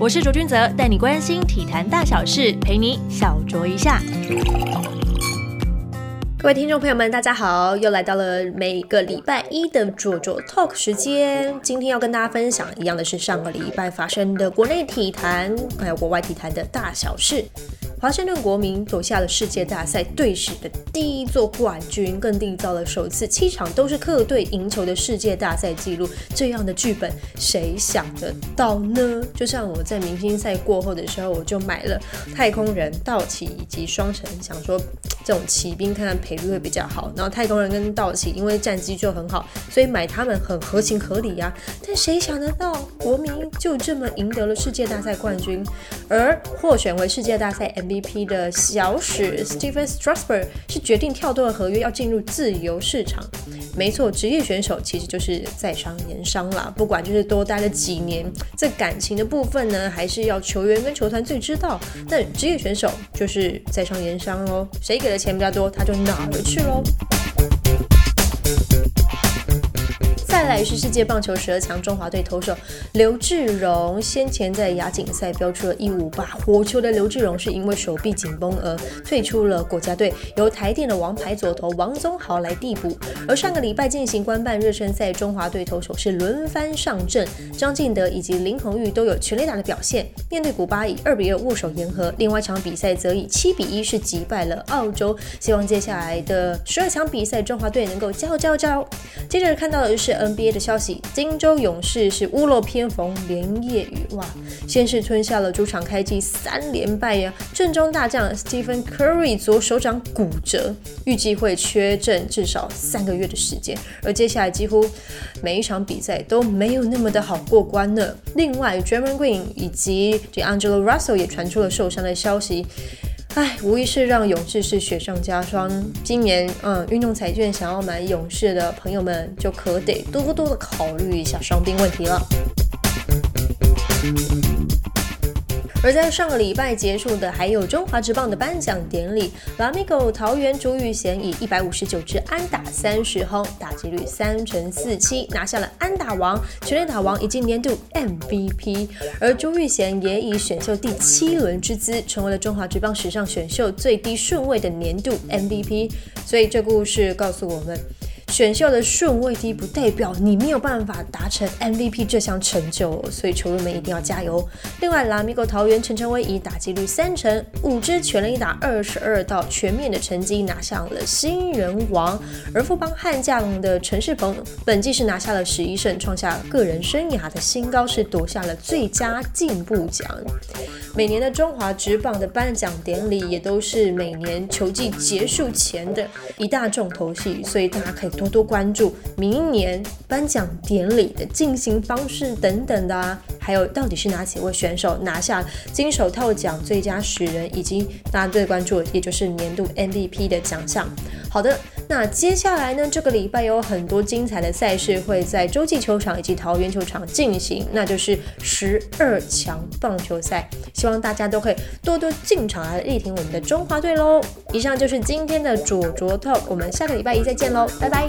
我是卓君泽，带你关心体坛大小事，陪你小酌一下。各位听众朋友们，大家好，又来到了每个礼拜一的卓卓 Talk 时间。今天要跟大家分享一样的是上个礼拜发生的国内体坛还有国外体坛的大小事。华盛顿国民夺下了世界大赛队史的第一座冠军，更缔造了首次七场都是客队赢球的世界大赛纪录。这样的剧本谁想得到呢？就像我在明星赛过后的时候，我就买了太空人、道奇以及双城，想说这种骑兵看看赔率会比较好。然后太空人跟道奇因为战绩就很好，所以买他们很合情合理呀。但谁想得到国民就这么赢得了世界大赛冠军，而获选为世界大赛 M。VP 的小史 Stephen Strasburg 是决定跳脱了合约，要进入自由市场。没错，职业选手其实就是在商言商啦。不管就是多待了几年，在感情的部分呢，还是要球员跟球团最知道。但职业选手就是在商言商哦，谁给的钱比较多，他就哪儿去喽。来是世界棒球十二强中华队投手刘志荣，先前在亚锦赛标出了一五八火球的刘志荣，是因为手臂紧绷而退出了国家队，由台电的王牌左投王宗豪来递补。而上个礼拜进行官办热身赛，中华队投手是轮番上阵，张进德以及林红玉都有全垒打的表现。面对古巴以二比二握手言和，另外一场比赛则以七比一是击败了澳洲。希望接下来的十二强比赛，中华队能够加油加油加油！接着看到的就是。憋的消息，金州勇士是屋漏偏逢连夜雨，哇！先是吞下了主场开季三连败呀，阵中大将 Stephen Curry 左手掌骨折，预计会缺阵至少三个月的时间，而接下来几乎每一场比赛都没有那么的好过关呢。另外 d r a m o n Green 以及 Angelo Russell 也传出了受伤的消息。唉，无疑是让勇士是雪上加霜。今年，嗯，运动彩券想要买勇士的朋友们，就可得多多的考虑一下伤病问题了。而在上个礼拜结束的，还有中华职棒的颁奖典礼。拉米狗桃园朱玉贤以一百五十九支安打三十轰，打击率三成四七，拿下了安打王、全垒打王以及年度 MVP。而朱玉贤也以选秀第七轮之姿，成为了中华职棒史上选秀最低顺位的年度 MVP。所以这故事告诉我们。选秀的顺位低不代表你没有办法达成 MVP 这项成就，所以球员们一定要加油。另外，拉米狗桃园陈晨威以打击率三成、五支全垒打二十二道全面的成绩拿下了新人王，而富邦悍将的陈世鹏本季是拿下了十一胜，创下个人生涯的新高，是夺下了最佳进步奖。每年的中华职棒的颁奖典礼也都是每年球季结束前的一大重头戏，所以大家可以。多多关注明年颁奖典礼的进行方式等等的啊，还有到底是哪几位选手拿下金手套奖最佳使人，以及大家最关注的，也就是年度 MVP 的奖项。好的，那接下来呢，这个礼拜有很多精彩的赛事会在洲际球场以及桃园球场进行，那就是十二强棒球赛，希望大家都可以多多进场来力挺我们的中华队喽。以上就是今天的主卓特我们下个礼拜一再见喽，拜拜。